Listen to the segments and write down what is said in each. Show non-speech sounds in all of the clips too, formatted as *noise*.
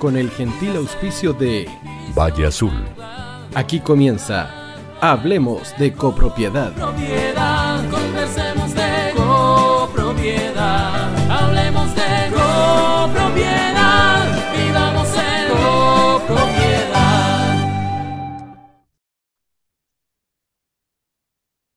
con el gentil auspicio de Valle Azul. Aquí comienza Hablemos de copropiedad. Propiedad, conversemos de copropiedad. Hablemos de copropiedad. Vivamos en copropiedad.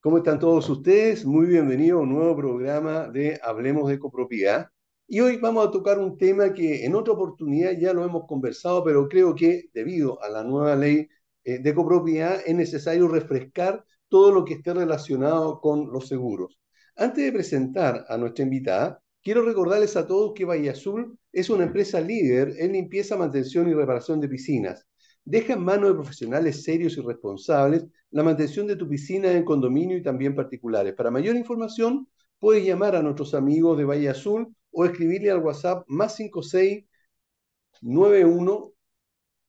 ¿Cómo están todos ustedes? Muy bienvenidos a un nuevo programa de Hablemos de copropiedad. Y hoy vamos a tocar un tema que en otra oportunidad ya lo hemos conversado, pero creo que debido a la nueva ley eh, de copropiedad es necesario refrescar todo lo que esté relacionado con los seguros. Antes de presentar a nuestra invitada, quiero recordarles a todos que Valle Azul es una empresa líder en limpieza, mantención y reparación de piscinas. Deja en manos de profesionales serios y responsables la mantención de tu piscina en condominio y también particulares. Para mayor información, puedes llamar a nuestros amigos de Valle Azul o escribirle al WhatsApp más 56 91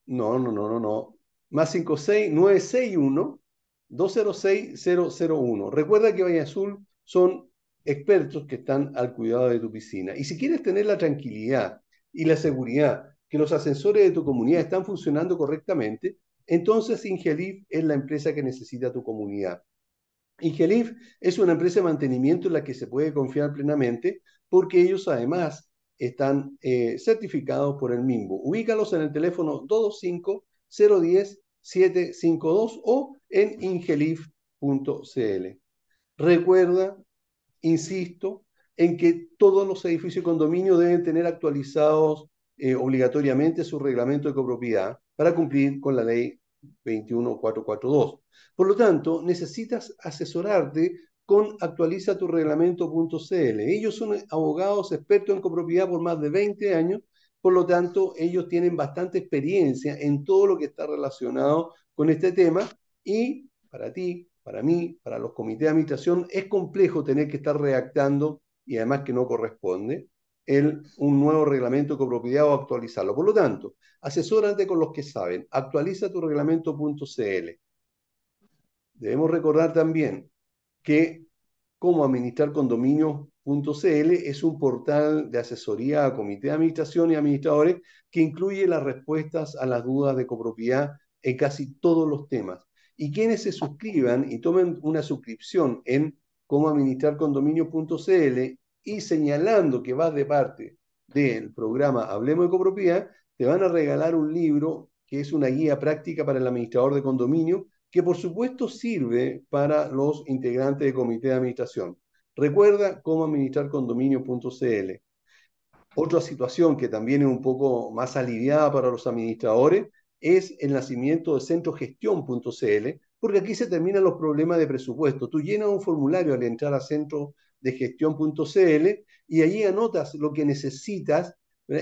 no, no, no, no, no, más 56 961 206 001. Recuerda que Valle Azul son expertos que están al cuidado de tu piscina. Y si quieres tener la tranquilidad y la seguridad que los ascensores de tu comunidad están funcionando correctamente, entonces Ingelif es la empresa que necesita tu comunidad. Ingelif es una empresa de mantenimiento en la que se puede confiar plenamente porque ellos además están eh, certificados por el MIMBO. Ubícalos en el teléfono 225-010-752 o en ingelif.cl. Recuerda, insisto, en que todos los edificios y condominios deben tener actualizados eh, obligatoriamente su reglamento de copropiedad para cumplir con la ley 21442. Por lo tanto, necesitas asesorarte con actualiza tu reglamento.cl. Ellos son abogados expertos en copropiedad por más de 20 años, por lo tanto, ellos tienen bastante experiencia en todo lo que está relacionado con este tema y para ti, para mí, para los comités de administración, es complejo tener que estar redactando y además que no corresponde el, un nuevo reglamento de copropiedad o actualizarlo. Por lo tanto, asesórate con los que saben, actualiza tu reglamento.cl. Debemos recordar también que cómo administrar condominios.cl es un portal de asesoría a comité de administración y administradores que incluye las respuestas a las dudas de copropiedad en casi todos los temas. Y quienes se suscriban y tomen una suscripción en cómo administrar condominios.cl y señalando que vas de parte del programa Hablemos de Copropiedad, te van a regalar un libro que es una guía práctica para el administrador de condominio que por supuesto sirve para los integrantes del comité de administración. Recuerda cómo administrar condominio.cl. Otra situación que también es un poco más aliviada para los administradores es el nacimiento de centrogestión.cl, porque aquí se terminan los problemas de presupuesto. Tú llenas un formulario al entrar a centrodegestión.cl y allí anotas lo que necesitas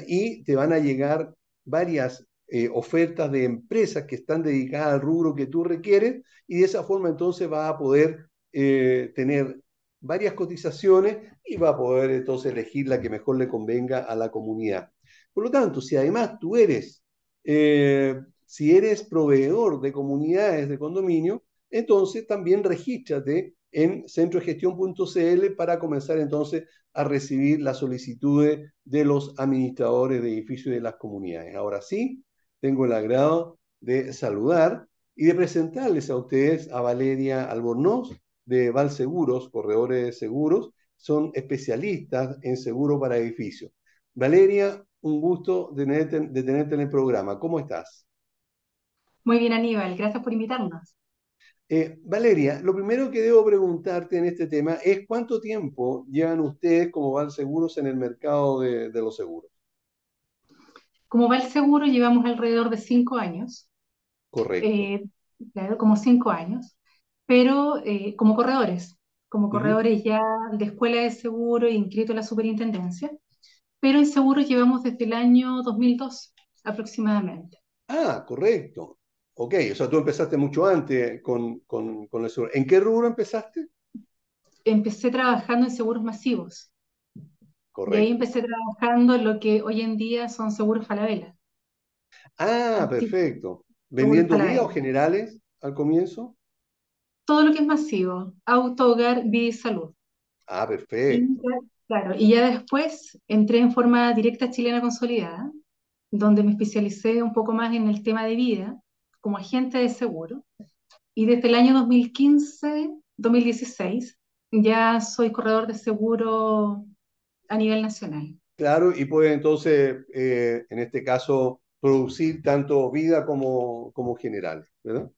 y te van a llegar varias eh, ofertas de empresas que están dedicadas al rubro que tú requieres y de esa forma entonces va a poder eh, tener varias cotizaciones y va a poder entonces elegir la que mejor le convenga a la comunidad. Por lo tanto, si además tú eres, eh, si eres proveedor de comunidades de condominio, entonces también regístrate en centrogestión.cl para comenzar entonces a recibir las solicitudes de los administradores de edificios de las comunidades. Ahora sí, tengo el agrado de saludar y de presentarles a ustedes a Valeria Albornoz de Valseguros, corredores de seguros, son especialistas en seguro para edificios. Valeria, un gusto de tenerte, de tenerte en el programa. ¿Cómo estás? Muy bien, Aníbal, gracias por invitarnos. Eh, Valeria, lo primero que debo preguntarte en este tema es cuánto tiempo llevan ustedes como Valseguros en el mercado de, de los seguros. Como va el seguro, llevamos alrededor de cinco años, Correcto. eh, claro, como cinco años, pero eh, como corredores, como Ujú. corredores ya de escuela de seguro e inscrito en la superintendencia, pero en seguro llevamos desde el año 2002 aproximadamente. Ah, correcto. Ok, o sea, tú empezaste mucho antes con, con, con el seguro. ¿En qué rubro empezaste? Empecé trabajando en seguros masivos, de ahí empecé trabajando en lo que hoy en día son seguros Falabella, Ah, perfecto. ¿Vendiendo Falabella. generales al comienzo? Todo lo que es masivo, auto, hogar, vida y salud. Ah, Y perfecto. ya, claro, y ya después entré en forma directa chilena consolidada, donde me especialicé un poco más en el tema de vida como agente de seguro. Y desde el año 2015, 2016, ya soy corredor de seguro a nivel nacional. Claro, y puede entonces, eh, en este caso, producir tanto vida como, como general, ¿verdad?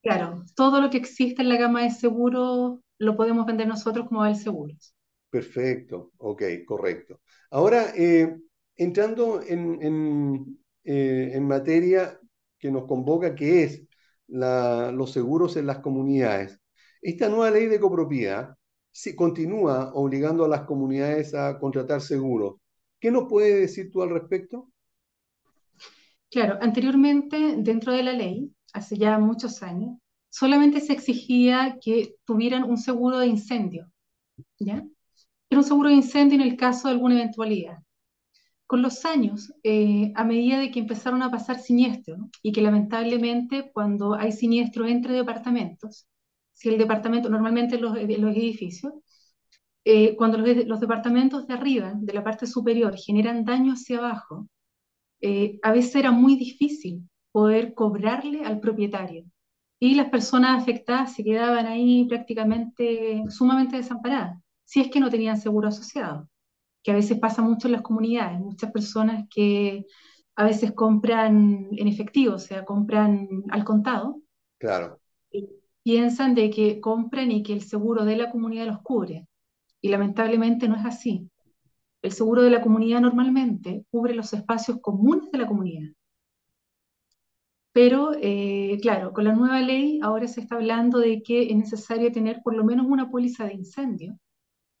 Claro, todo lo que existe en la gama de seguros lo podemos vender nosotros como Val Seguros. Perfecto, ok, correcto. Ahora, eh, entrando en, en, eh, en, materia que nos convoca, que es la, los seguros en las comunidades, esta nueva ley de copropiedad se continúa obligando a las comunidades a contratar seguros. ¿Qué nos puede decir tú al respecto? Claro, anteriormente dentro de la ley, hace ya muchos años, solamente se exigía que tuvieran un seguro de incendio, ¿ya? Era un seguro de incendio en el caso de alguna eventualidad. Con los años, eh, a medida de que empezaron a pasar siniestros, y que lamentablemente cuando hay siniestros entre departamentos, si el departamento, normalmente los, los edificios, eh, cuando los, los, departamentos de arriba, de la parte superior, generan daño hacia abajo, eh, a veces era muy difícil poder cobrarle al propietario. Y las personas afectadas se quedaban ahí prácticamente sumamente desamparadas, si es que no tenían seguro asociado, que a veces pasa mucho en las comunidades, muchas personas que a veces compran en efectivo, o sea, compran al contado. Claro piensan de que compran y que el seguro de la comunidad los cubre. Y lamentablemente no es así. El seguro de la comunidad normalmente cubre los espacios comunes de la comunidad. Pero, eh, claro, con la nueva ley ahora se está hablando de que es necesario tener por lo menos una póliza de incendio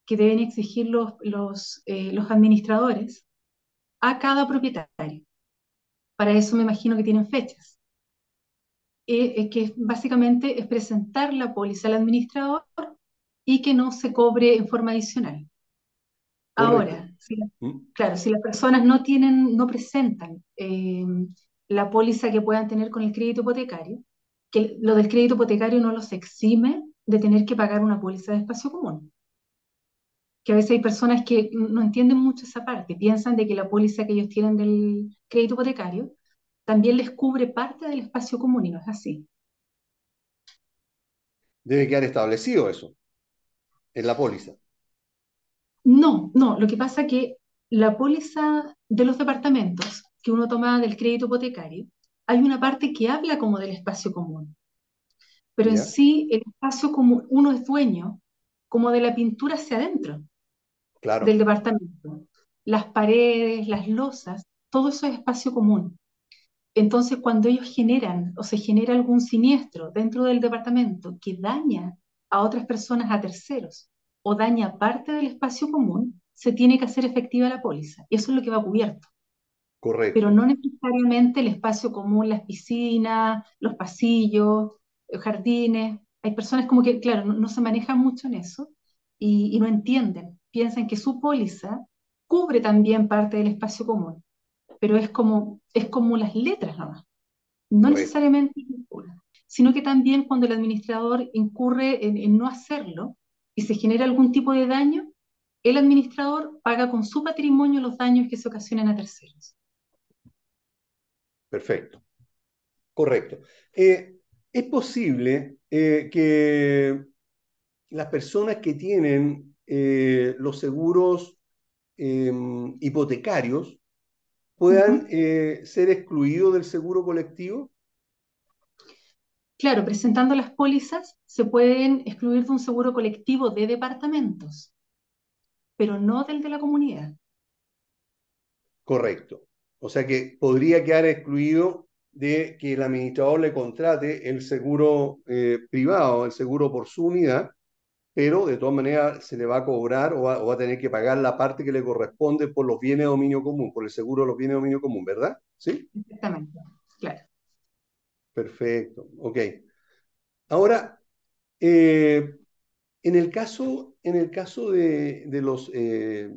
que deben exigir los, los, eh, los administradores a cada propietario. Para eso me imagino que tienen fechas. Eh, que básicamente es presentar la póliza al administrador y que no se cobre en forma adicional. Ahora, si, ¿Mm? claro, si las personas no tienen, no presentan eh, la póliza que puedan tener con el crédito hipotecario, que lo del crédito hipotecario no los exime de tener que pagar una póliza de espacio común. Que a veces hay personas que no entienden mucho esa parte, piensan de que la póliza que ellos tienen del crédito hipotecario también les cubre parte del espacio común y no es así. Debe quedar establecido eso en la póliza. No, no, lo que pasa es que la póliza de los departamentos que uno toma del crédito hipotecario, hay una parte que habla como del espacio común. Pero en sí, el espacio común, uno es dueño como de la pintura hacia adentro claro. del departamento. Las paredes, las losas, todo eso es espacio común. Entonces, cuando ellos generan o se genera algún siniestro dentro del departamento que daña a otras personas, a terceros, o daña parte del espacio común, se tiene que hacer efectiva la póliza. Eso es lo que va cubierto. Correcto. Pero no necesariamente el espacio común, las piscinas, los pasillos, los jardines. Hay personas como que, claro, no, se manejan mucho en eso y, y no entienden. Piensan que su póliza cubre también parte del espacio común pero es como, es como las letras nomás. No necesariamente sino que también cuando el administrador incurre en, no hacerlo y se genera algún tipo de daño, el administrador paga con su patrimonio los daños que se ocasionan a terceros. Perfecto. Correcto. Eh, es posible eh, que las personas que tienen eh, los seguros em, hipotecarios puedan eh, ser excluidos del seguro colectivo? Claro, presentando las pólizas se pueden excluir de un seguro colectivo de departamentos, pero no del de la comunidad. Correcto. O sea que podría quedar excluido de que el administrador le contrate el seguro eh, privado, el seguro por su unidad, pero de todas maneras se le va a cobrar o va, a tener que pagar la parte que le corresponde por los bienes de dominio común, por el seguro de los bienes de dominio común, ¿verdad? ¿Sí? Exactamente, claro. Perfecto, ok. Ahora, eh, en el caso, en el caso de, los, eh,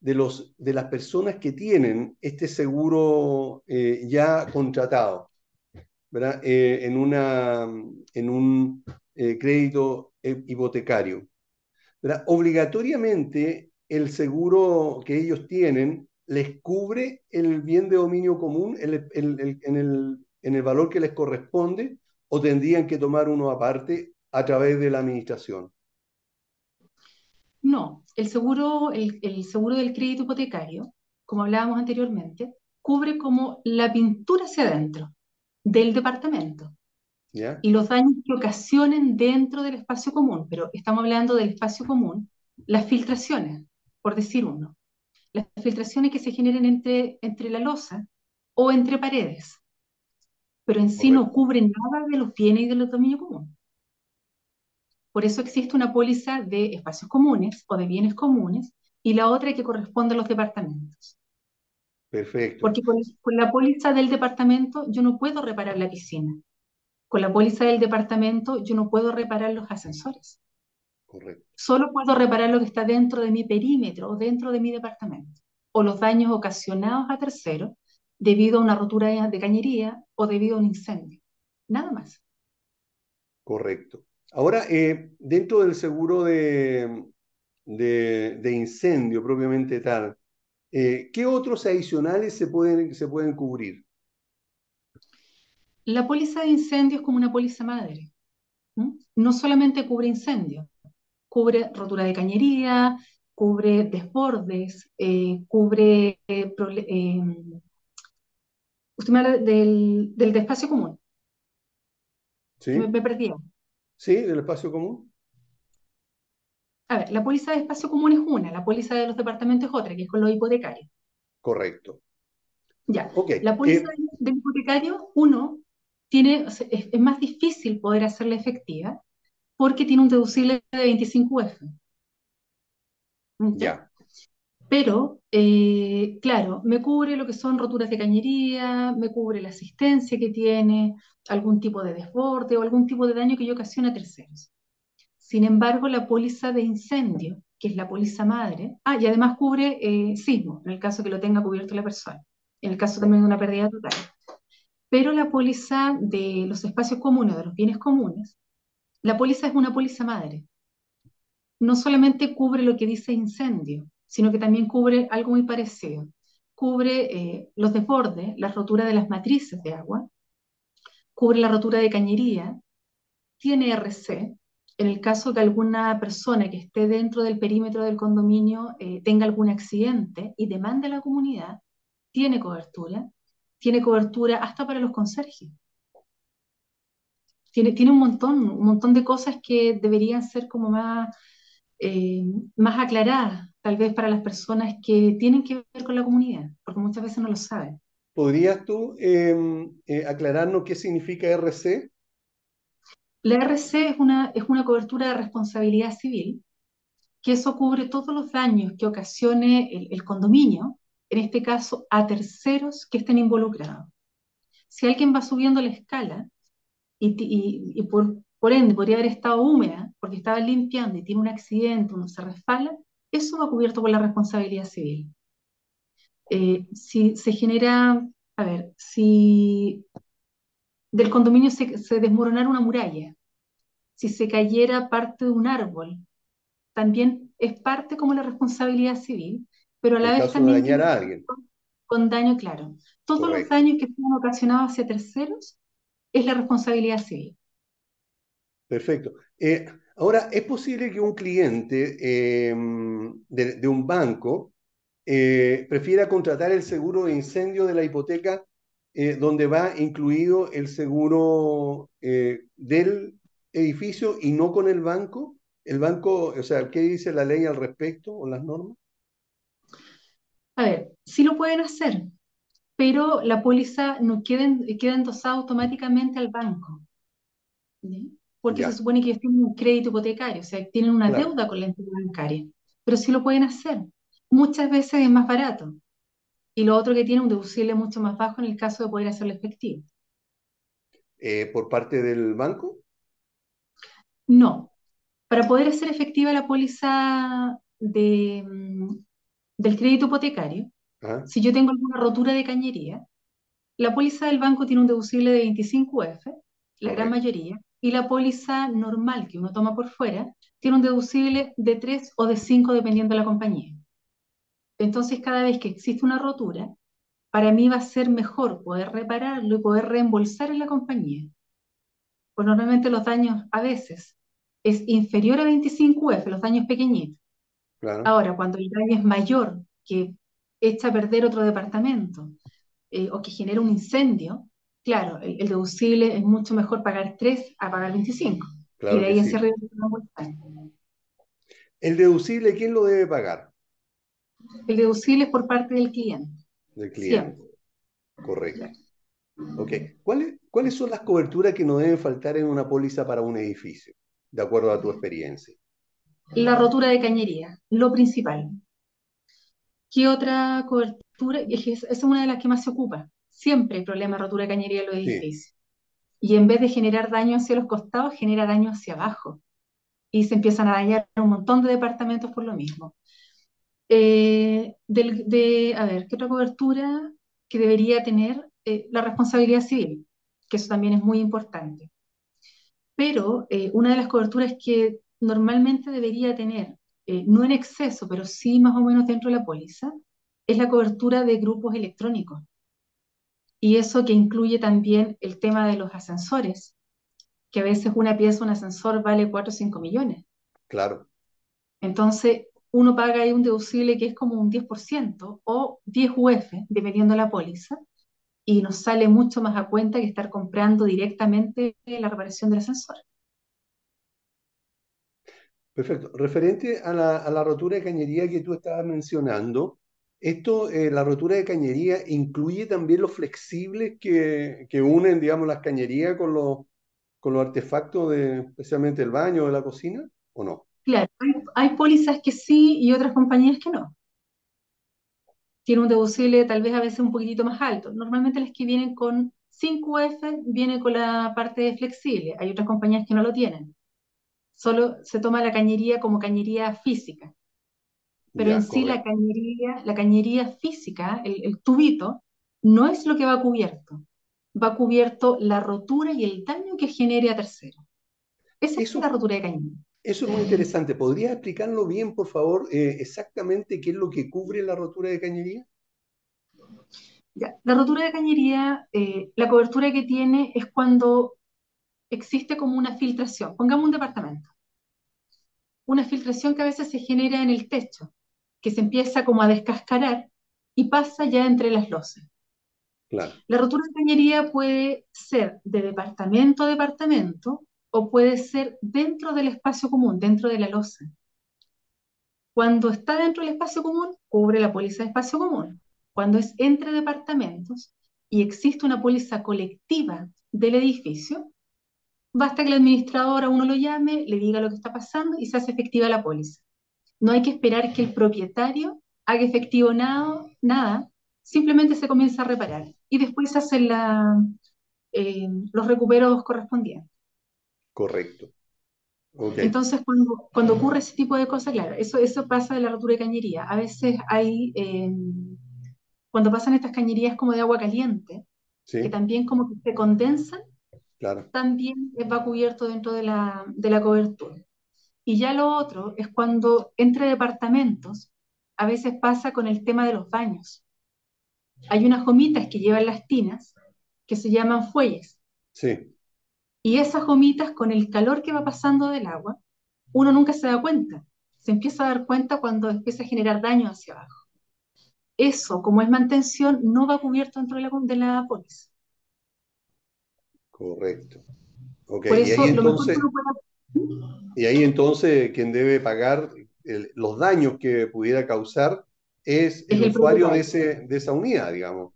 de, los, de las personas que tienen este seguro eh, ya contratado, ¿verdad? en, una, en un crédito eh, hipotecario. Obligatoriamente el seguro que ellos tienen les cubre el bien de dominio común en el valor que les corresponde o tendrían que tomar uno aparte a través de la administración? No, el seguro, el, el seguro del crédito hipotecario, como hablábamos anteriormente, cubre como la pintura hacia adentro del departamento ¿Ya? y los daños que ocasionen dentro del espacio común, pero estamos hablando del espacio común, las filtraciones, por decir uno, las filtraciones que se generen entre, entre la losa o entre paredes, pero en sí no cubren nada de los bienes y de los dominios comunes. Por eso existe una póliza de espacios comunes o de bienes comunes y la otra que corresponde a los departamentos. Perfecto. Porque con, con la póliza del departamento yo no puedo reparar la piscina. Con la póliza del departamento yo no puedo reparar los ascensores. Correcto. Solo puedo reparar lo que está dentro de mi perímetro o dentro de mi departamento. O los daños ocasionados a terceros debido a una rotura de, cañería o debido a un incendio. Nada más. Correcto. Ahora, eh, dentro del seguro de, de, de incendio propiamente tal, eh, ¿qué otros adicionales se pueden, se pueden cubrir? La póliza de incendio es como una póliza madre. No solamente cubre incendios, cubre rotura de cañería, cubre desbordes, eh, cubre... eh, eh, usted me habla del, del de espacio común. ¿Sí? Me, me perdí. ¿Sí? ¿Del espacio común? A ver, la póliza de espacio común es una, la póliza de los departamentos es otra, que es con los hipotecarios. Correcto. Ya, Ok. la póliza eh, del hipotecario, uno, tiene, es, es más difícil poder hacerla efectiva porque tiene un deducible de 25 UF. ¿Ya? ya, Pero, eh, claro, me cubre lo que son roturas de cañería, me cubre la asistencia que tiene, algún tipo de desborde o algún tipo de daño que yo ocasione a terceros. Sin embargo, la póliza de incendio, que es la póliza madre, ah, y además cubre eh, sismo, en el caso que lo tenga cubierto la persona, en el caso también de una pérdida total. Pero la póliza de los espacios comunes, de los bienes comunes, la póliza es una póliza madre. No solamente cubre lo que dice incendio, sino que también cubre algo muy parecido. Cubre eh, los desbordes, la rotura de las matrices de agua, cubre la rotura de cañería, tiene RC, en el caso que alguna persona que esté dentro del perímetro del condominio eh, tenga algún accidente y demande a la comunidad, tiene cobertura, tiene cobertura hasta para los conserjes. Tiene, tiene un montón, un montón de cosas que deberían ser como más, eh, más aclaradas, tal vez para las personas que tienen que ver con la comunidad, porque muchas veces no lo saben. ¿podrías tú eh, eh, aclararnos qué significa RC? La RC es una, es una cobertura de responsabilidad civil, que eso cubre todos los daños que ocasione el, el condominio, en este caso a terceros que estén involucrados. Si alguien va subiendo la escala y, por, por ende podría haber estado húmeda porque estaba limpiando y tiene un accidente, uno se resbala, eso va cubierto por la responsabilidad civil. Eh, si se genera, a ver, si del condominio se, se desmoronara una muralla, si se cayera parte de un árbol, también es parte como la responsabilidad civil, pero a la En vez caso de también dañar a alguien. con, daño claro. Todos los daños que sean ocasionados hacia terceros es la responsabilidad civil. Perfecto. Eh, ahora, ¿es posible que un cliente eh, de, de un banco eh, prefiera contratar el seguro de incendio de la hipoteca donde va incluido el seguro del edificio y no con el banco? El banco, o sea, ¿qué dice la ley al respecto o las normas? A ver, sí lo pueden hacer, pero la póliza no queda, queda endosada automáticamente al banco. Porque se supone que ellos tienen un crédito hipotecario, o sea, tienen una claro. deuda con la entidad bancaria, pero sí lo pueden hacer. Muchas veces es más barato. Y lo otro que tiene un deducible mucho más bajo en el caso de poder hacerlo efectivo. Eh, ¿por parte del banco? No, para poder hacer efectiva la póliza de, mm, del crédito hipotecario, Ajá, si yo tengo alguna rotura de cañería, la póliza del banco tiene un deducible de 25 UF, la gran mayoría, y la póliza normal que uno toma por fuera tiene un deducible de 3 o de 5 dependiendo de la compañía. Entonces, cada vez que existe una rotura, para mí va a ser mejor poder repararlo y poder reembolsar en la compañía. Pues normalmente los daños a veces es inferior a 25 UF, los daños pequeñitos. Claro. Ahora, cuando el daño es mayor, que echa a perder otro departamento eh, o que genera un incendio, claro, el, el deducible es mucho mejor pagar 3 a pagar 25. Claro y de ahí hacia sí. arriba. El deducible, ¿quién lo debe pagar? El deducible es por parte del cliente. Del cliente. Correcto. Ok. ¿Cuáles, cuáles son las coberturas que no deben faltar en una póliza para un edificio, de acuerdo a tu experiencia? La rotura de cañería, lo principal. ¿Qué otra cobertura? Esa es una de las que más se ocupa. Siempre hay problema de rotura de cañería en los Sí. edificios. Y en vez de generar daño hacia los costados, genera daño hacia abajo. Y se empiezan a dañar un montón de departamentos por lo mismo. Eh, del- de, a ver, ¿qué otra cobertura que debería tener? Eh, la responsabilidad civil, que eso también es muy importante. Pero eh, una de las coberturas que normalmente debería tener, eh, no en exceso, pero sí más o menos dentro de la póliza, es la cobertura de grupos electrónicos. Y eso que incluye también el tema de los ascensores, que a veces una pieza, un ascensor vale 4 o 5 millones. Claro. Entonces, uno paga ahí un deducible que es como un 10% o 10 UF, dependiendo de la póliza, y nos sale mucho más a cuenta que estar comprando directamente la reparación del ascensor. Perfecto. Referente a la, rotura de cañería que tú estabas mencionando, esto, eh, la rotura de cañería incluye también los flexibles que, unen, digamos, las cañerías con los, artefactos de, especialmente el baño o de la cocina, ¿o no? Claro, hay, pólizas que sí y otras compañías que no. Tiene un deducible tal vez a veces un poquitito más alto. Normalmente las que vienen con 5 UF vienen con la parte flexible. Hay otras compañías que no lo tienen. Solo se toma la cañería como cañería física. Pero Ya, en sí la cañería, la cañería física, el, el tubito, no es lo que va cubierto. Va cubierto la rotura y el daño que genere a terceros. Esa es la rotura de cañería. eso es muy interesante. ¿Podrías explicarlo bien, por favor, eh, exactamente qué es lo que cubre la rotura de cañería? Ya, La rotura de cañería, eh, la cobertura que tiene es cuando existe como una filtración. Pongamos un departamento. Una filtración que a veces se genera en el techo, que se empieza como a descascarar y pasa ya entre las losas. Claro, La rotura de cañería puede ser de departamento a departamento o puede ser dentro del espacio común, dentro de la losa. Cuando está dentro del espacio común, cubre la póliza de espacio común. Cuando es entre departamentos y existe una póliza colectiva del edificio, basta que el administrador a uno lo llame, le diga lo que está pasando y se hace efectiva la póliza. No hay que esperar que el propietario haga efectivo nada, nada simplemente se comienza a reparar y después se hacen la, eh, los recuperos correspondientes. correcto. Entonces, cuando, cuando ocurre ese tipo de cosas, claro, eso, eso pasa de la rotura de cañería. A veces hay, eh, cuando pasan estas cañerías como de agua caliente, que también como que se condensan, claro, también va cubierto dentro de la, de la cobertura. Y ya lo otro es cuando entre departamentos, a veces pasa con el tema de los baños. Hay unas gomitas que llevan las tinas que se llaman fuelles. sí, Y esas gomitas, con el calor que va pasando del agua, uno nunca se da cuenta. Se empieza a dar cuenta cuando empieza a generar daño hacia abajo. Eso, como es mantención, no va cubierto dentro de la, de la póliza. Correcto. Ok, Por y ahí lo mejor que entonces, y ahí entonces quien debe pagar el- los daños que pudiera causar es es el usuario de, ese, de esa unidad, digamos.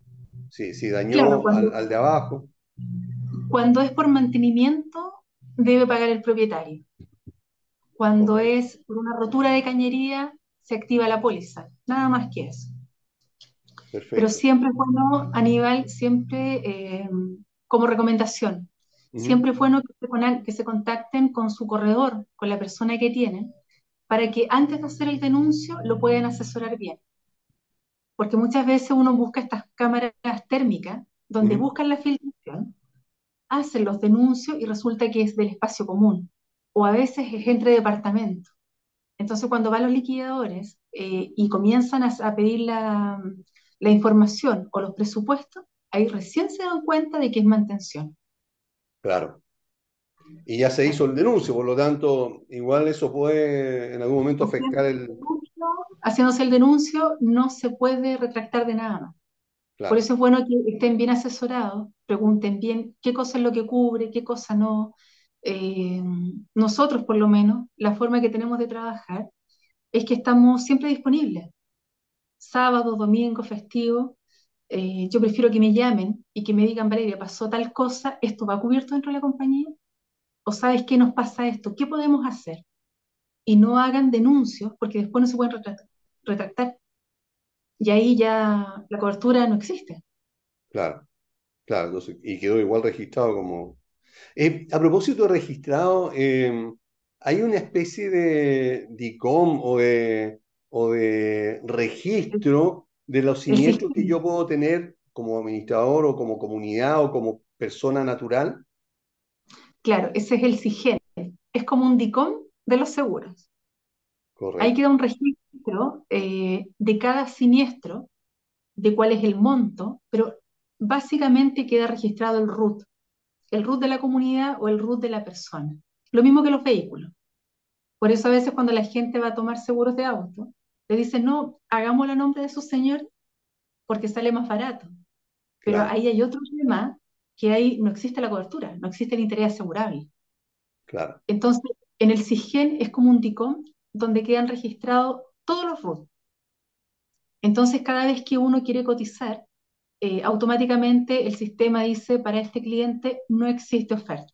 Si, si dañó al, cuando, al de abajo, cuando es por mantenimiento, debe pagar el propietario. Cuando es por una rotura de cañería, se activa la póliza. Nada más que eso. Pero perfecto. siempre es bueno, Aníbal, siempre eh, como recomendación, siempre es bueno que se, con- que se contacten con su corredor, con la persona que tienen, para que antes de hacer el denuncio lo puedan asesorar bien. Porque muchas veces uno busca estas cámaras térmicas donde buscan la filtración, hacen los denuncios y resulta que es del espacio común, o a veces es entre departamentos. Entonces, cuando van los liquidadores eh, y comienzan a, a pedir la, la información o los presupuestos, ahí recién se dan cuenta de que es mantención. Claro. Y ya se hizo el denuncio, por lo tanto, igual eso puede en algún momento afectar el... Haciéndose el denuncio, no se puede retractar de nada más. Claro, Por eso es bueno que estén bien asesorados, pregunten bien qué cosa es lo que cubre, qué cosa no. Eh, nosotros, por lo menos, la forma que tenemos de trabajar es que estamos siempre disponibles. Sábado, domingo, festivo. Eh, yo prefiero que me llamen y que me digan, Valeria, pasó tal cosa, ¿esto va cubierto dentro de la compañía? ¿O sabes qué nos pasa esto? ¿Qué podemos hacer? Y no hagan denuncios porque después no se pueden retract- retractar. Y ahí ya la cobertura no existe. claro, claro. Entonces, y quedó igual registrado como... Eh, a propósito de registrado, eh, ¿hay una especie de DICOM o de, o de registro de los siniestros que yo puedo tener como administrador o como comunidad o como persona natural? claro, ese es el SIGEN. Es como un DICOM de los seguros. Ahí Correcto, queda un registro eh, de cada siniestro, de cuál es el monto, pero básicamente queda registrado el RUT, el RUT de la comunidad o el RUT de la persona. Lo mismo que los vehículos. Por eso a veces cuando la gente va a tomar seguros de auto, le dicen, no, hagámoslo a nombre de su señor porque sale más barato. Pero claro, ahí hay otro tema, que ahí no existe la cobertura, no existe el interés asegurable. claro. Entonces, en el SIGEN es como un DICOM donde quedan registrados todos los RUT. Entonces, cada vez que uno quiere cotizar, eh, automáticamente el sistema dice, para este cliente no existe oferta.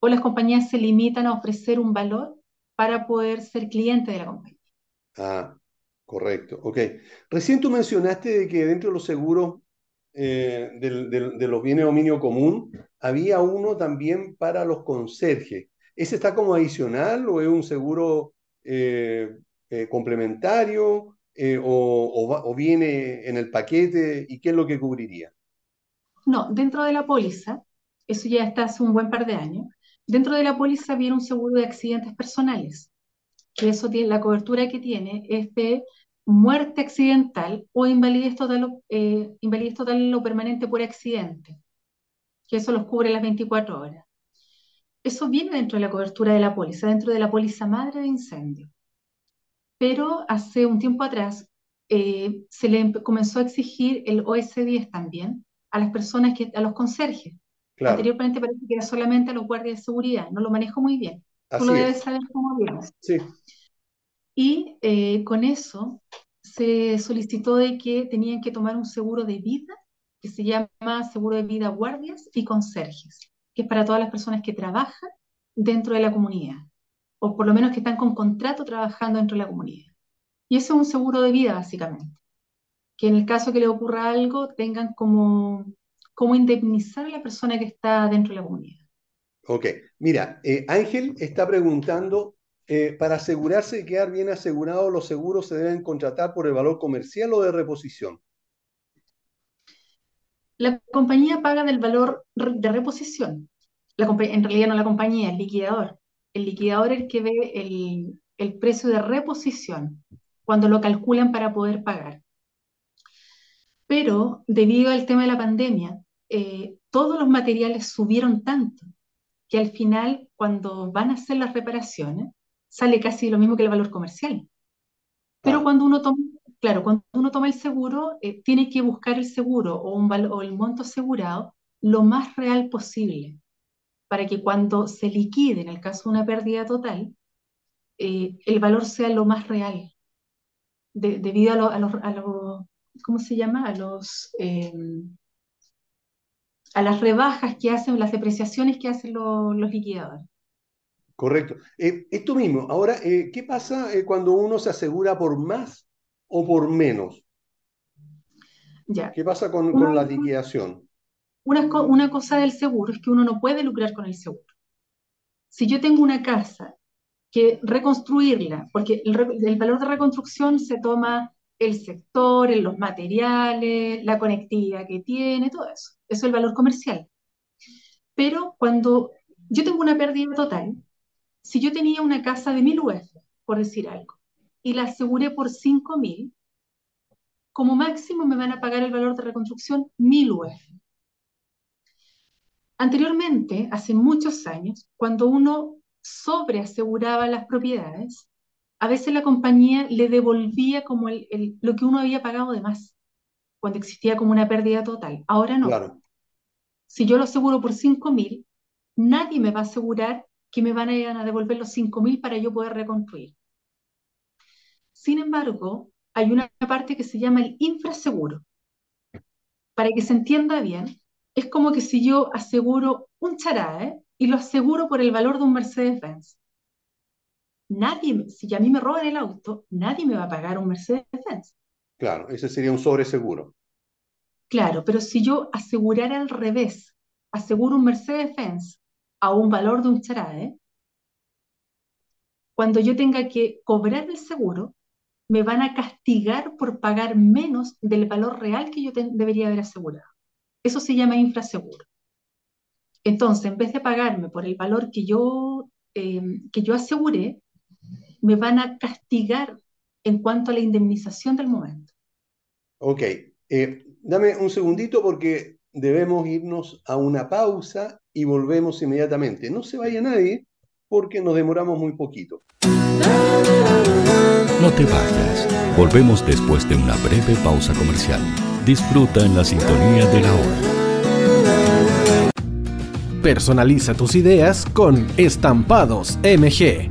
O las compañías se limitan a ofrecer un valor para poder ser cliente de la compañía. Ah, correcto. Ok. Recién tú mencionaste de que dentro de los seguros eh, de los bienes de dominio común había uno también para los conserjes. ¿Ese está como adicional o es un seguro eh, eh, complementario o, o viene en el paquete y qué es lo que cubriría? No, dentro de la póliza, eso ya está hace un buen par de años, dentro de la póliza viene un seguro de accidentes personales, que eso tiene, la cobertura que tiene es de muerte accidental o invalidez total, eh, invalidez total o permanente por accidente, que eso los cubre las 24 horas. Eso viene dentro de la cobertura de la póliza, dentro de la póliza madre de incendio. Pero hace un tiempo atrás eh, se le empe- comenzó a exigir el OS10 también a las personas que, a los conserjes. Claro, Anteriormente parece que era solamente a los guardias de seguridad, no lo manejo muy bien. Tú lo así debes es. saber cómo vienes. Sí, Y eh, con eso se solicitó de que tenían que tomar un seguro de vida que se llama seguro de vida guardias y conserjes, que es para todas las personas que trabajan dentro de la comunidad, o por lo menos que están con contrato trabajando dentro de la comunidad. Y eso es un seguro de vida, básicamente, que en el caso que le ocurra algo, tengan como, como indemnizar a la persona que está dentro de la comunidad. Ok. Mira, eh, Ángel está preguntando, eh, para asegurarse de quedar bien asegurado, ¿los seguros se deben contratar por el valor comercial o de reposición? La compañía paga del valor de reposición. La en realidad no la compañía, el liquidador. El liquidador es el que ve el, el precio de reposición cuando lo calculan para poder pagar. Pero debido al tema de la pandemia, eh, todos los materiales subieron tanto que al final, cuando van a hacer las reparaciones, sale casi lo mismo que el valor comercial. Pero cuando uno toma, claro, cuando uno toma el seguro, eh, tiene que buscar el seguro o, un o el monto asegurado lo más real posible, para que cuando se liquide, en el caso de una pérdida total, eh, el valor sea lo más real, de- debido a, lo- a los, a ¿cómo se llama? A los, eh, a las rebajas que hacen, las depreciaciones que hacen lo- los liquidadores. correcto. Eh, esto mismo, ahora, eh, ¿qué pasa eh, cuando uno se asegura por más o por menos? Ya. ¿Qué pasa con, Una, con la liquidación? una una cosa del seguro es que uno no puede lucrar con el seguro. Si yo tengo una casa que reconstruirla, porque el valor de reconstrucción se toma el sector, los materiales, la conectividad que tiene, todo eso. Eso es el valor comercial. Pero cuando yo tengo una pérdida total, si yo tenía una casa de 1000 UF, por decir algo, y la aseguré por 5 mil, como máximo me van a pagar el valor de reconstrucción 1000 UF. Anteriormente, hace muchos años, cuando uno sobreaseguraba las propiedades, a veces la compañía le devolvía como el, el- lo que uno había pagado de más, cuando existía como una pérdida total. Ahora no. Claro, Si yo lo aseguro por 5 mil, nadie me va a asegurar que me van a, ir a devolver los 5 mil para yo poder reconstruir. Sin embargo, hay una parte que se llama el infraseguro. Para que se entienda bien, es como que si yo aseguro un charae y lo aseguro por el valor de un Mercedes-Benz. Nadie, si a mí me roban el auto, nadie me va a pagar un Mercedes-Benz. claro, ese sería un sobreseguro. Claro, pero si yo asegurara al revés, aseguro un Mercedes-Benz a un valor de un charae, cuando yo tenga que cobrar el seguro, me van a castigar por pagar menos del valor real que yo debería haber asegurado. Eso se llama infraseguro. Entonces, en vez de pagarme por el valor que yo, eh, que yo aseguré, me van a castigar en cuanto a la indemnización del momento. Ok, eh, dame un segundito porque debemos irnos a una pausa y volvemos inmediatamente. No se vaya nadie porque nos demoramos muy poquito. No te vayas. Volvemos después de una breve pausa comercial. Disfruta en la sintonía de la hora. Personaliza tus ideas con Estampados MG,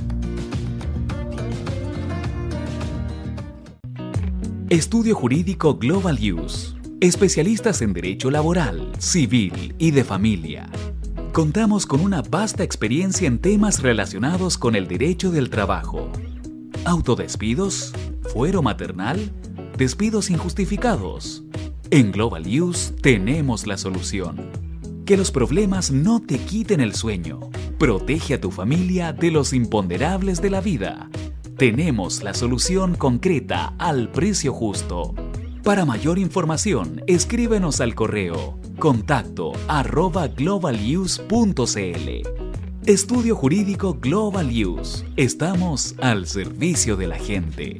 Estudio Jurídico Global Use. Especialistas en Derecho Laboral, Civil y de Familia. Contamos con una vasta experiencia en temas relacionados con el derecho del trabajo. Autodespidos, fuero maternal, despidos injustificados. En Global Use tenemos la solución. Que los problemas no te quiten el sueño. Protege a tu familia de los imponderables de la vida. Tenemos la solución concreta al precio justo. Para mayor información, escríbenos al correo contacto arroba. Estudio Jurídico Global Use. Estamos al servicio de la gente.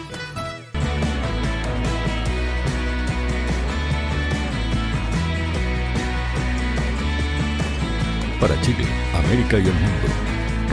Para Chile, América y el mundo,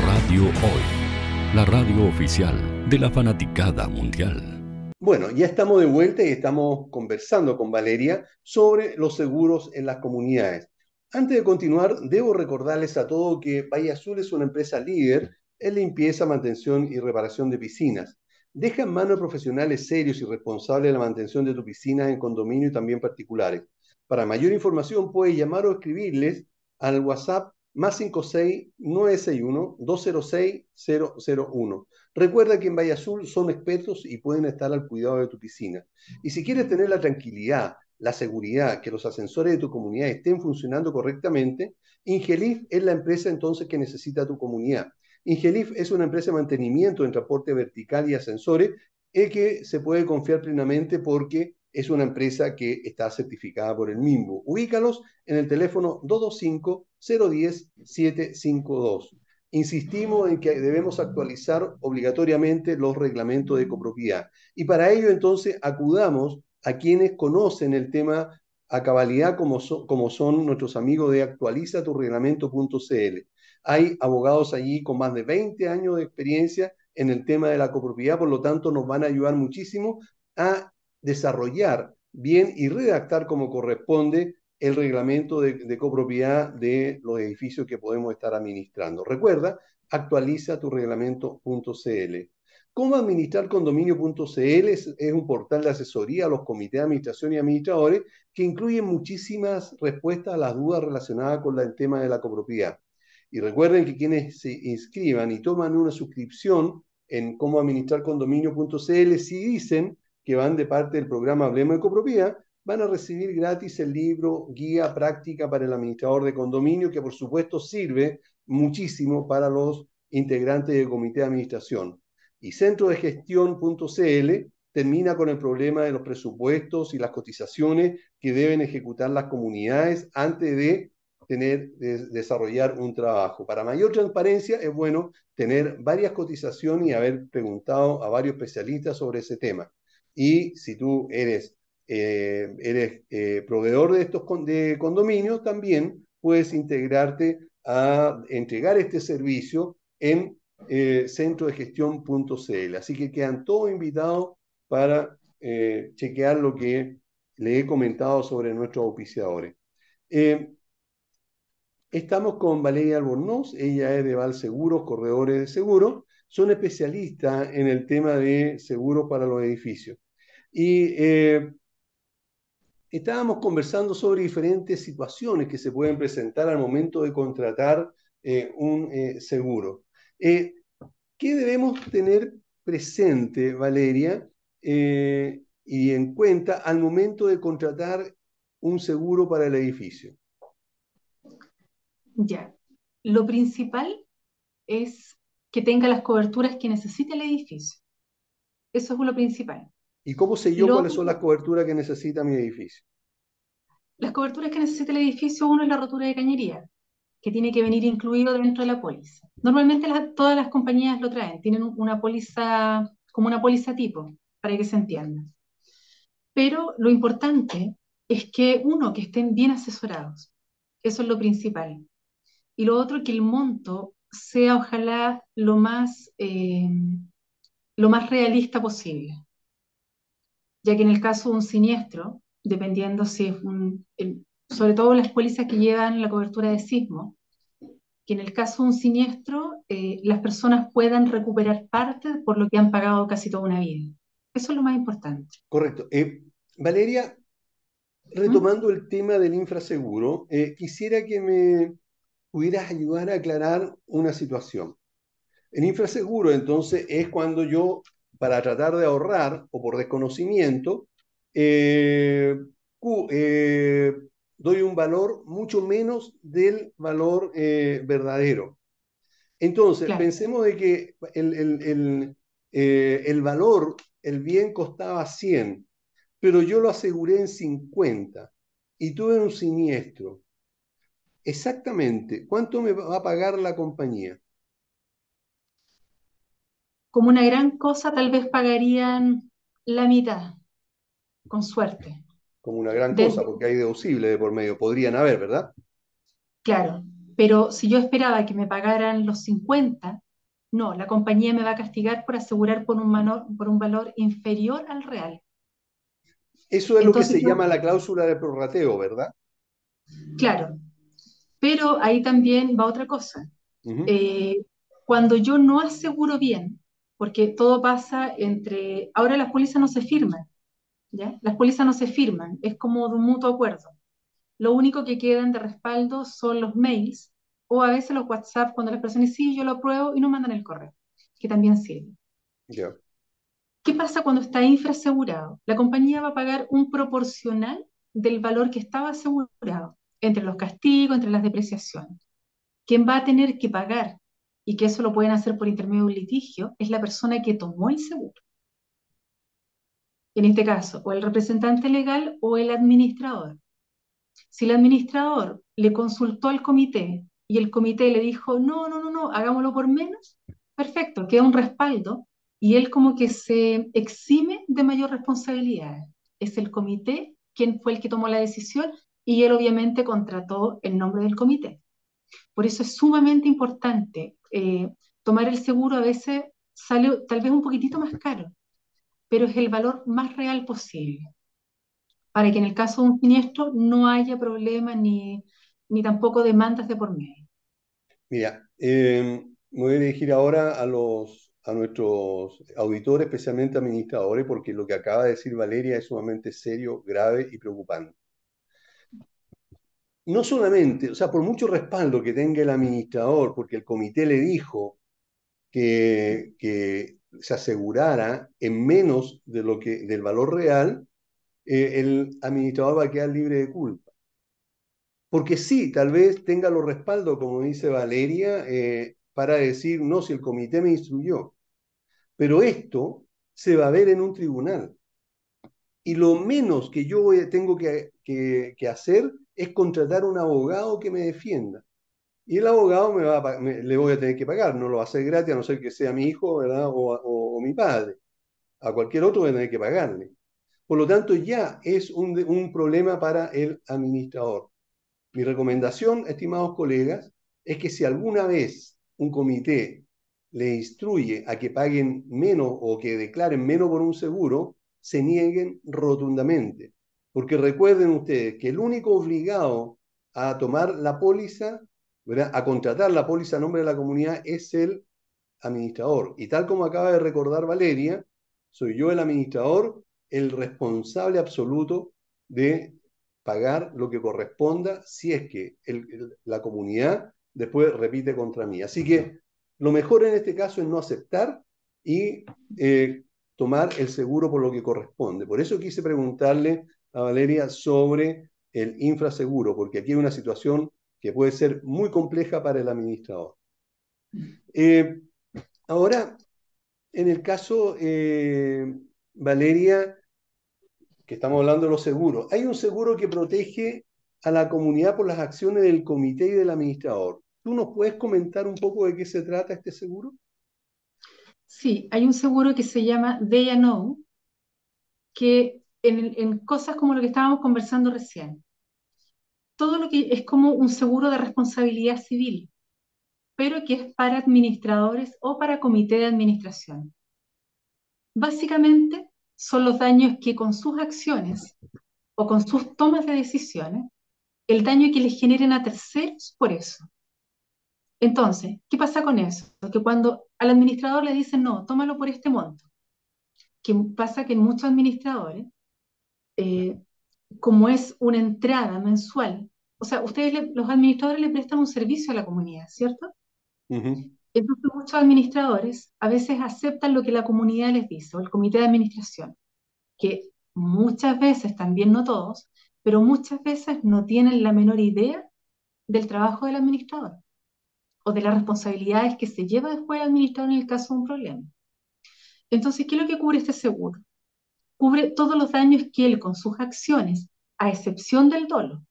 Radio Hoy, la radio oficial de la fanaticada mundial. Bueno, ya estamos de vuelta y estamos conversando con Valeria sobre los seguros en las comunidades. Antes de continuar, debo recordarles a todos que Valle Azul es una empresa líder en limpieza, mantención y reparación de piscinas. Deja en manos profesionales serios y responsables la mantención de tu piscina en condominio y también particulares. Para mayor información puedes llamar o escribirles al WhatsApp más 56961-206-001. Recuerda que en Valle Azul son expertos y pueden estar al cuidado de tu piscina. Y si quieres tener la tranquilidad, la seguridad, que los ascensores de tu comunidad estén funcionando correctamente, Ingelif es la empresa entonces que necesita tu comunidad. Ingelif es una empresa de mantenimiento en transporte vertical y ascensores el que se puede confiar plenamente porque es una empresa que está certificada por el MIMBU. Ubícalos en el teléfono 225-010-752. Insistimos en que debemos actualizar obligatoriamente los reglamentos de copropiedad. Y para ello, entonces, acudamos a quienes conocen el tema a cabalidad, como, como son nuestros amigos de actualizaturreglamento.cl. Hay abogados allí con más de 20 años de experiencia en el tema de la copropiedad, por lo tanto, nos van a ayudar muchísimo a desarrollar bien y redactar como corresponde el reglamento de, copropiedad de los edificios que podemos estar administrando. Recuerda, actualiza tu reglamento.cl. Cómo administrar condominio.cl es, es, un portal de asesoría a los comités de administración y administradores que incluyen muchísimas respuestas a las dudas relacionadas con el tema de la copropiedad. Y recuerden que quienes se inscriban y toman una suscripción en cómo administrar condominio.cl, si dicen que van de parte del programa Hablemos de Copropiedad, van a recibir gratis el libro Guía Práctica para el Administrador de Condominio, que por supuesto sirve muchísimo para los integrantes del Comité de Administración. Y Centro de Gestión.cl termina con el problema de los presupuestos y las cotizaciones que deben ejecutar las comunidades antes de tener, de desarrollar un trabajo. Para mayor transparencia es bueno tener varias cotizaciones y haber preguntado a varios especialistas sobre ese tema. Y si tú eres, eh, eres eh, proveedor de estos de condominios, también puedes integrarte a entregar este servicio en eh, centrodegestión.cl. Así que quedan todos invitados para eh, chequear lo que le he comentado sobre nuestros auspiciadores. Eh, estamos con Valeria Albornoz, ella es de Val Seguros, corredores de seguros, son especialistas en el tema de seguros para los edificios. Y estábamos conversando sobre diferentes situaciones que se pueden presentar al momento de contratar eh, un eh, seguro. ¿Qué debemos tener presente, Valeria, y en cuenta al momento de contratar un seguro para el edificio? Ya, lo principal es que tenga las coberturas que necesita el edificio. Eso es lo principal. ¿Y cómo sé yo cuáles son las coberturas que necesita mi edificio? Las coberturas que necesita el edificio, uno es la rotura de cañería, que tiene que venir incluido dentro de la póliza. Normalmente todas las compañías lo traen, tienen una póliza, como una póliza tipo, para que se entienda. Pero lo importante es que, uno, que estén bien asesorados. Eso es lo principal. Y lo otro, que el monto sea ojalá lo más, eh, lo más realista posible. Ya que en el caso de un siniestro, dependiendo si es un, sobre todo las pólizas que llevan la cobertura de sismo, que en el caso de un siniestro eh, las personas puedan recuperar parte por lo que han pagado casi toda una vida. Eso es lo más importante. Correcto. Eh, Valeria, retomando el tema del infraseguro, eh, quisiera que me pudieras ayudar a aclarar una situación. El infraseguro, entonces, es cuando yo, para tratar de ahorrar o por desconocimiento, eh, eh, doy un valor mucho menos del valor eh, verdadero. Entonces, pensemos de que el, el, el, valor, el bien costaba 100, pero yo lo aseguré en 50 y tuve un siniestro. Exactamente, ¿cuánto me va a pagar la compañía? Como una gran cosa, tal vez pagarían la mitad con suerte. Como una gran cosa, porque hay deducible de por medio, podrían haber, ¿verdad? Claro, pero si yo esperaba que me pagaran los 50, no, la compañía me va a castigar por asegurar por un, por un valor inferior al real. Eso es lo que se llama la cláusula de prorrateo, ¿verdad? Claro, pero ahí también va otra cosa. Eh, cuando yo no aseguro bien, porque todo pasa entre, ahora las pólizas no se firman, las pólizas no se firman, es como de un mutuo acuerdo. Lo único que quedan de respaldo son los mails o a veces los WhatsApp cuando las personas sí, yo lo apruebo y no mandan el correo, que también sirve. ¿Qué pasa cuando está infrasegurado? La compañía va a pagar un proporcional del valor que estaba asegurado, entre los castigos, entre las depreciaciones. Quien va a tener que pagar, y que eso lo pueden hacer por intermedio de un litigio, es la persona que tomó el seguro en este caso, o el representante legal o el administrador. Si el administrador le consultó al comité y el comité le dijo, no, no, no, no, hagámoslo por menos, perfecto, queda un respaldo y él como que se exime de mayor responsabilidad. Es el comité quien fue el que tomó la decisión y él obviamente contrató el nombre del comité. Por eso es sumamente importante eh, tomar el seguro, a veces sale tal vez un poquitito más caro, pero es el valor más real posible, para que en el caso de un siniestro no haya problemas ni, ni tampoco demandas de por medio. Mira, eh, me voy a dirigir ahora a, los, a nuestros auditores, especialmente administradores, porque lo que acaba de decir Valeria es sumamente serio, grave y preocupante. No solamente, o sea, por mucho respaldo que tenga el administrador, porque el comité le dijo que, se asegurara en menos de lo que, del valor real, eh, el administrador va a quedar libre de culpa. Porque sí, tal vez tenga los respaldos, como dice Valeria, eh, para decir, no, si el comité me instruyó. Pero esto se va a ver en un tribunal. Y lo menos que yo tengo que hacer es contratar un abogado que me defienda. Y el abogado me va le voy a tener que pagar, no lo va a hacer gratis a no ser que sea mi hijo ¿verdad? O, mi padre. A cualquier otro voy a tener que pagarle. Por lo tanto, ya es un, un problema para el administrador. Mi recomendación, estimados colegas, es que si alguna vez un comité le instruye a que paguen menos o que declaren menos por un seguro, se nieguen rotundamente. Porque recuerden ustedes que el único obligado a tomar la póliza a contratar la póliza a nombre de la comunidad es el administrador. Y tal como acaba de recordar Valeria, soy yo el administrador, el responsable absoluto de pagar lo que corresponda si es que la comunidad después repite contra mí. Así que lo mejor en este caso es no aceptar y eh, tomar el seguro por lo que corresponde. Por eso quise preguntarle a Valeria sobre el infraseguro, porque aquí hay una situación que puede ser muy compleja para el administrador. Eh, ahora, en el caso, eh, Valeria, que estamos hablando de los seguros, hay un seguro que protege a la comunidad por las acciones del comité y del administrador. ¿Tú nos puedes comentar un poco de qué se trata este seguro? Sí, hay un seguro que se llama They Know, que en, en cosas como lo que estábamos conversando recién, todo lo que es como un seguro de responsabilidad civil, pero que es para administradores o para comité de administración. Básicamente son los daños que con sus acciones o con sus tomas de decisiones, el daño que les generen a terceros por eso. Entonces, ¿qué pasa con eso? Que cuando al administrador le dicen, no, tómalo por este monto, que pasa que muchos administradores, eh, como es una entrada mensual, o sea, ustedes, los administradores le prestan un servicio a la comunidad, ¿cierto? Entonces, muchos administradores a veces aceptan lo que la comunidad les dice, o el comité de administración, que muchas veces, también no todos, pero muchas veces no tienen la menor idea del trabajo del administrador o de las responsabilidades que se lleva después el administrador en el caso de un problema. Entonces, ¿qué es lo que cubre este seguro? Cubre todos los daños que él con sus acciones, a excepción del dolo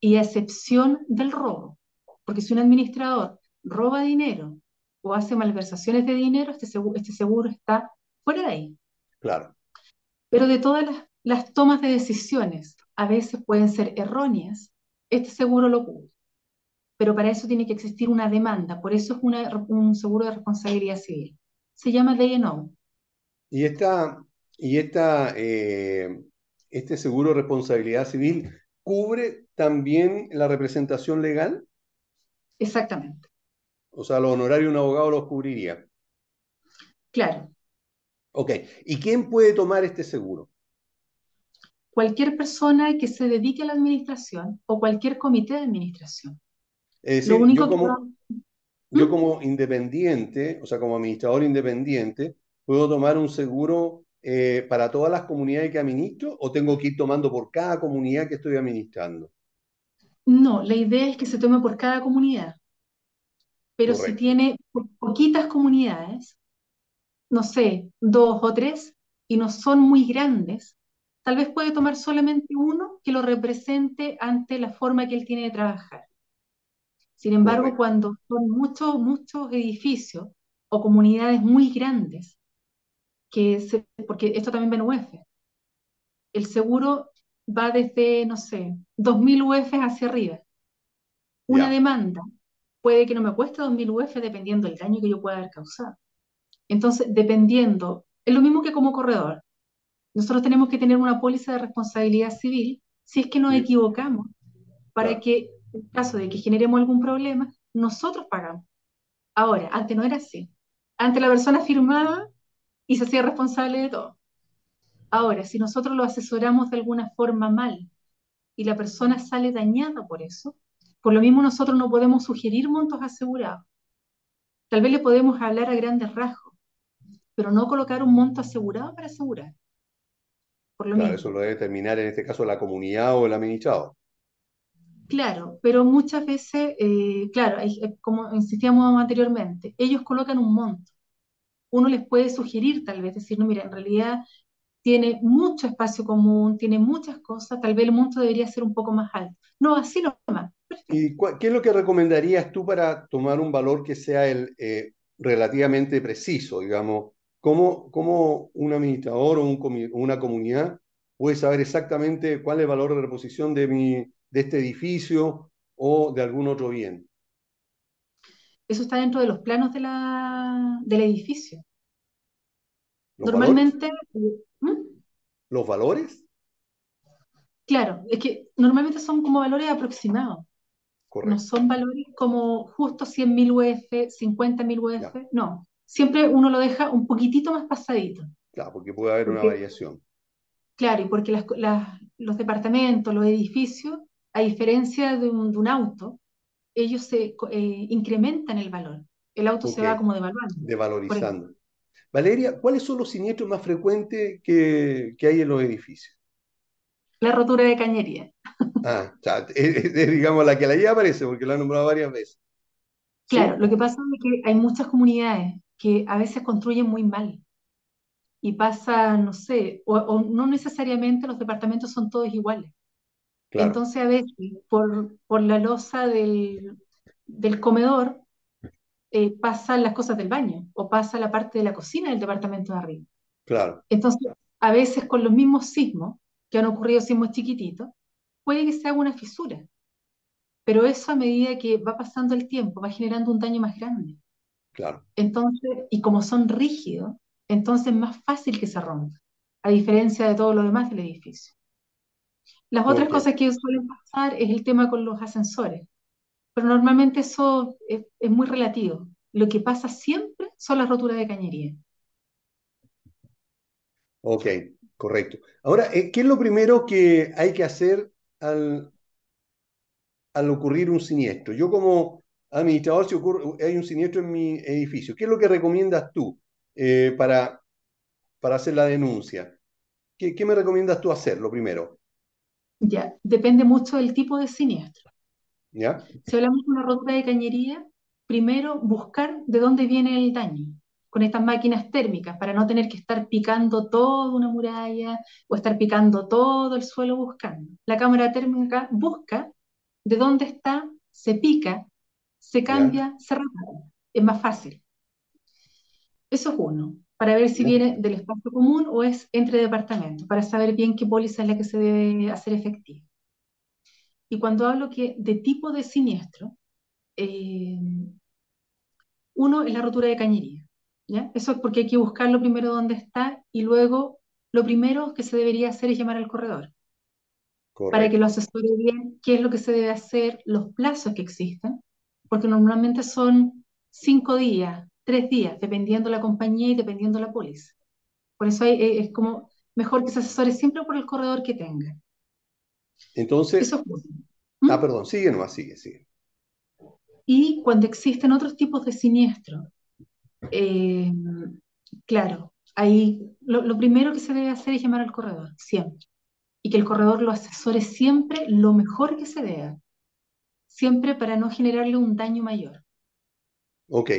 y a excepción del robo, porque si un administrador roba dinero o hace malversaciones de dinero, este seguro, este seguro está fuera de ahí. Claro. Pero de todas las, las tomas de decisiones, a veces pueden ser erróneas, este seguro lo cubre. Pero para eso tiene que existir una demanda, por eso es una, un seguro de responsabilidad civil. Se llama DNO. Y, esta, y esta, eh, este seguro de responsabilidad civil cubre también la representación legal. Exactamente. O sea, los honorarios de un abogado los cubriría. Claro. Ok. ¿Y quién puede tomar este seguro? Cualquier persona que se dedique a la administración o cualquier comité de administración. Es decir, Lo único yo como, que... yo como independiente, o sea, como administrador independiente, ¿puedo tomar un seguro eh, para todas las comunidades que administro o tengo que ir tomando por cada comunidad que estoy administrando? No, la idea es que se tome por cada comunidad. Pero si tiene po- poquitas comunidades, no sé, dos o tres, y no son muy grandes, tal vez puede tomar solamente uno que lo represente ante la forma que él tiene de trabajar. Sin embargo, Correcto. cuando son muchos, muchos edificios o comunidades muy grandes, que se- porque esto también va en UF, el seguro va desde, no sé, 2.000 UF hacia arriba. Una demanda puede que no me cueste 2.000 UF dependiendo del daño que yo pueda haber causado. Entonces, dependiendo, es lo mismo que como corredor. Nosotros tenemos que tener una póliza de responsabilidad civil si es que nos equivocamos, para que en caso de que generemos algún problema, nosotros pagamos. Ahora, antes no era así. Antes la persona firmaba y se hacía responsable de todo. Ahora, si nosotros lo asesoramos de alguna forma mal y la persona sale dañada por eso, por lo mismo nosotros no podemos sugerir montos asegurados. Tal vez le podemos hablar a grandes rasgos, pero no colocar un monto asegurado para asegurar. Por lo Claro, mismo. eso lo debe determinar en este caso la comunidad o el administrado. Claro, pero muchas veces, eh, claro, hay- como insistíamos anteriormente, ellos colocan un monto. Uno les puede sugerir tal vez, decir, no, mira, en realidad tiene mucho espacio común, tiene muchas cosas, tal vez el monto debería ser un poco más alto. No, así nomás. ¿Y qué es lo que recomendarías tú para tomar un valor que sea el eh, relativamente preciso, digamos? ¿Cómo, cómo un administrador o un una comunidad puede saber exactamente cuál es el valor de reposición de, mi, de este edificio o de algún otro bien? Eso está dentro de los planos de la, del edificio. Normalmente, eh, ¿Mm? ¿Los valores? claro, es que normalmente son como valores aproximados. No Correcto. son valores como justo 100.000 UF, 50.000 UF, no. Siempre uno lo deja un poquitito más pasadito. Claro, porque puede haber una variación. Claro, y porque las- las- los departamentos, los edificios, a diferencia de un, de un auto, ellos se eh, incrementan el valor. El auto se va como devaluando. Devalorizando. Valeria, ¿cuáles son los siniestros más frecuentes que, que hay en los edificios? La rotura de cañería. Ah, ya, es, es, digamos la que la lleva aparece, porque la han nombrado varias veces. ¿Sí? Claro, lo que pasa es que hay muchas comunidades que a veces construyen muy mal. y pasa, no sé, o, o no necesariamente los departamentos son todos iguales. Claro. Entonces, a veces, por, por la losa del, del comedor, eh, pasan las cosas del baño o pasa la parte de la cocina del departamento de arriba. Claro. Entonces, a veces con los mismos sismos, que han ocurrido sismos chiquititos, puede que se haga una fisura. Pero eso a medida que va pasando el tiempo, va generando un daño más grande. Claro. Entonces, y como son rígidos, entonces es más fácil que se rompa, a diferencia de todo lo demás del edificio. Las otras cosas que suelen pasar es el tema con los ascensores, pero normalmente eso es, es muy relativo. Lo que pasa siempre son las roturas de cañería. Ok, correcto. Ahora, eh, ¿qué es lo primero que hay que hacer al, al ocurrir un siniestro? Yo como administrador, si ocurre, hay un siniestro en mi edificio, ¿qué es lo que recomiendas tú eh, para, para hacer la denuncia? ¿Qué, qué me recomiendas tú hacer, lo primero? Ya, depende mucho del tipo de siniestro. ¿Ya? Si hablamos de una rotura de cañería, primero buscar de dónde viene el daño con estas máquinas térmicas para no tener que estar picando toda una muralla o estar picando todo el suelo buscando. La cámara térmica busca de dónde está, se pica, se cambia, se repara. Es más fácil. Eso es uno, para ver si Ya. viene del espacio común o es entre departamentos, para saber bien qué póliza es la que se debe hacer efectiva. Y cuando hablo que de tipo de siniestro, eh, uno es la rotura de cañería, ¿ya? Eso es porque hay que buscarlo primero dónde está y luego lo primero que se debería hacer es llamar al corredor para que lo asesore bien qué es lo que se debe hacer, los plazos que existen, porque normalmente son cinco días, tres días, dependiendo la compañía y dependiendo la póliza. Por eso hay- eh, es como mejor que se asesore siempre por el corredor que tenga. Entonces, Eso es uno. ah, perdón, sigue nomás, sigue, sigue. Y cuando existen otros tipos de siniestros, eh, claro, ahí lo, lo primero que se debe hacer es llamar al corredor, siempre. Y que el corredor lo asesore siempre lo mejor que se vea, siempre para no generarle un daño mayor. Ok.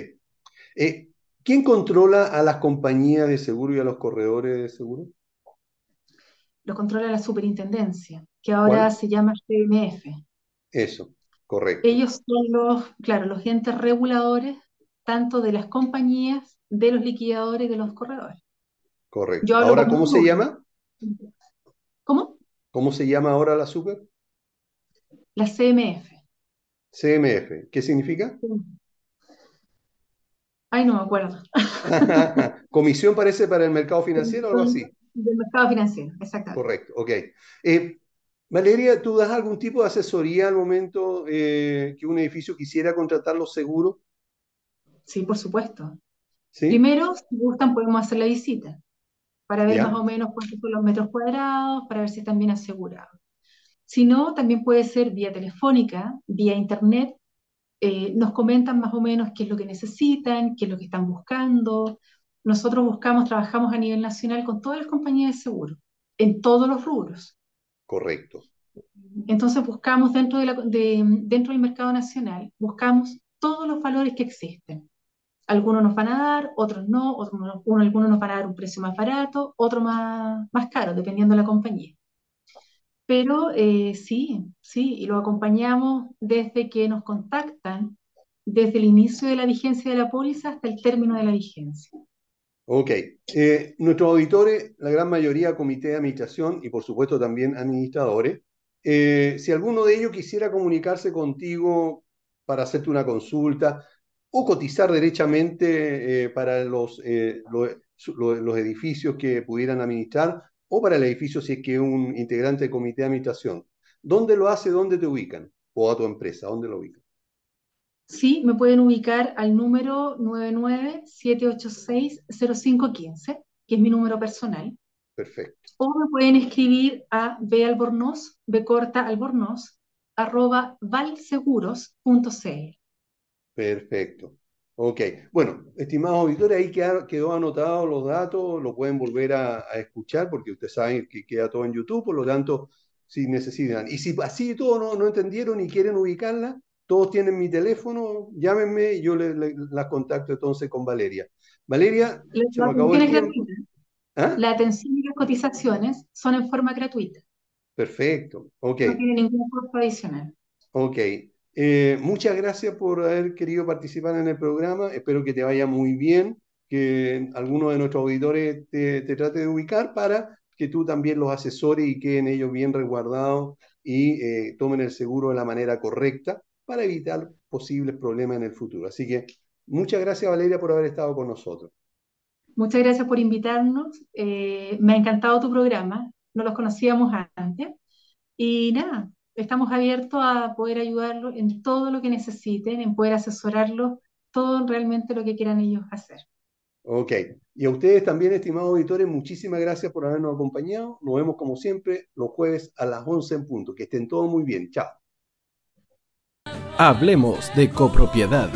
Eh, ¿quién controla a las compañías de seguro y a los corredores de seguro? Lo controla la superintendencia, que ahora ¿Cuál? se llama CMF. Eso, correcto. Ellos son los, claro, los entes reguladores tanto de las compañías, de los liquidadores y de los corredores. Correcto. Yo Ahora, ¿cómo se llama? ¿Cómo? ¿Cómo se llama ahora la super? La CMF. CMF. ¿Qué significa? Ay, no me acuerdo. *laughs* Comisión parece para el mercado financiero o algo así. Del mercado financiero, exactamente. Correcto, ok. Eh, Valeria, ¿tú das algún tipo de asesoría al momento eh, que un edificio quisiera contratar los seguros? Sí, por supuesto. ¿Sí? Primero, si gustan, podemos hacer la visita para ver Ya. más o menos cuántos son los metros cuadrados, para ver si están bien asegurados. Si no, también puede ser vía telefónica, vía internet. Eh, nos comentan más o menos qué es lo que necesitan, qué es lo que están buscando. Nosotros buscamos, trabajamos a nivel nacional con todas las compañías de seguro, en todos los rubros. Correcto. Entonces buscamos dentro, dentro del mercado nacional, buscamos todos los valores que existen. Algunos nos van a dar, otros no, otros no- uno- algunos nos van a dar un precio más barato, otro más, más caro, dependiendo de la compañía. Pero eh, sí, sí, y lo acompañamos desde que nos contactan, desde el inicio de la vigencia de la póliza hasta el término de la vigencia. Ok. Eh, nuestros auditores, la gran mayoría comité de administración y por supuesto también administradores, eh, si alguno de ellos quisiera comunicarse contigo para hacerte una consulta o cotizar derechamente eh, para los, los edificios que pudieran administrar o para el edificio si es que un integrante del comité de administración, ¿dónde lo hace? ¿Dónde te ubican? O a tu empresa, ¿dónde lo ubican? Sí, me pueden ubicar al número 997860515, que es mi número personal, Perfecto. o me pueden escribir a balbornoz, albornoz, arroba valseguros.cl. Perfecto. Ok. Bueno, estimados auditores, ahí quedó anotado los datos, lo pueden volver a, a escuchar porque ustedes saben que queda todo en YouTube, por lo tanto, si necesitan. Y si así todo no, no entendieron y quieren ubicarla, todos tienen mi teléfono, llámenme y yo le- le- las contacto entonces con Valeria. Valeria, La, se me acabó el tiempo. ¿Ah? La atención y las cotizaciones son en forma gratuita. Perfecto, ok. No tiene ningún costo adicional. Ok. Eh, muchas gracias por haber querido participar en el programa. Espero que te vaya muy bien, que alguno de nuestros auditores te, te trate de ubicar para que tú también los asesores y queden ellos bien resguardados y eh, tomen el seguro de la manera correcta para evitar posibles problemas en el futuro. Así que muchas gracias Valeria por haber estado con nosotros. Muchas gracias por invitarnos. Eh, me ha encantado tu programa. No los conocíamos antes. Y nada, estamos abiertos a poder ayudarlos en todo lo que necesiten, en poder asesorarlos, todo realmente lo que quieran ellos hacer. Ok. Y a ustedes también, estimados auditores, muchísimas gracias por habernos acompañado. Nos vemos como siempre los jueves a las 11 en punto. Que estén todos muy bien. Chao. Hablemos de copropiedad.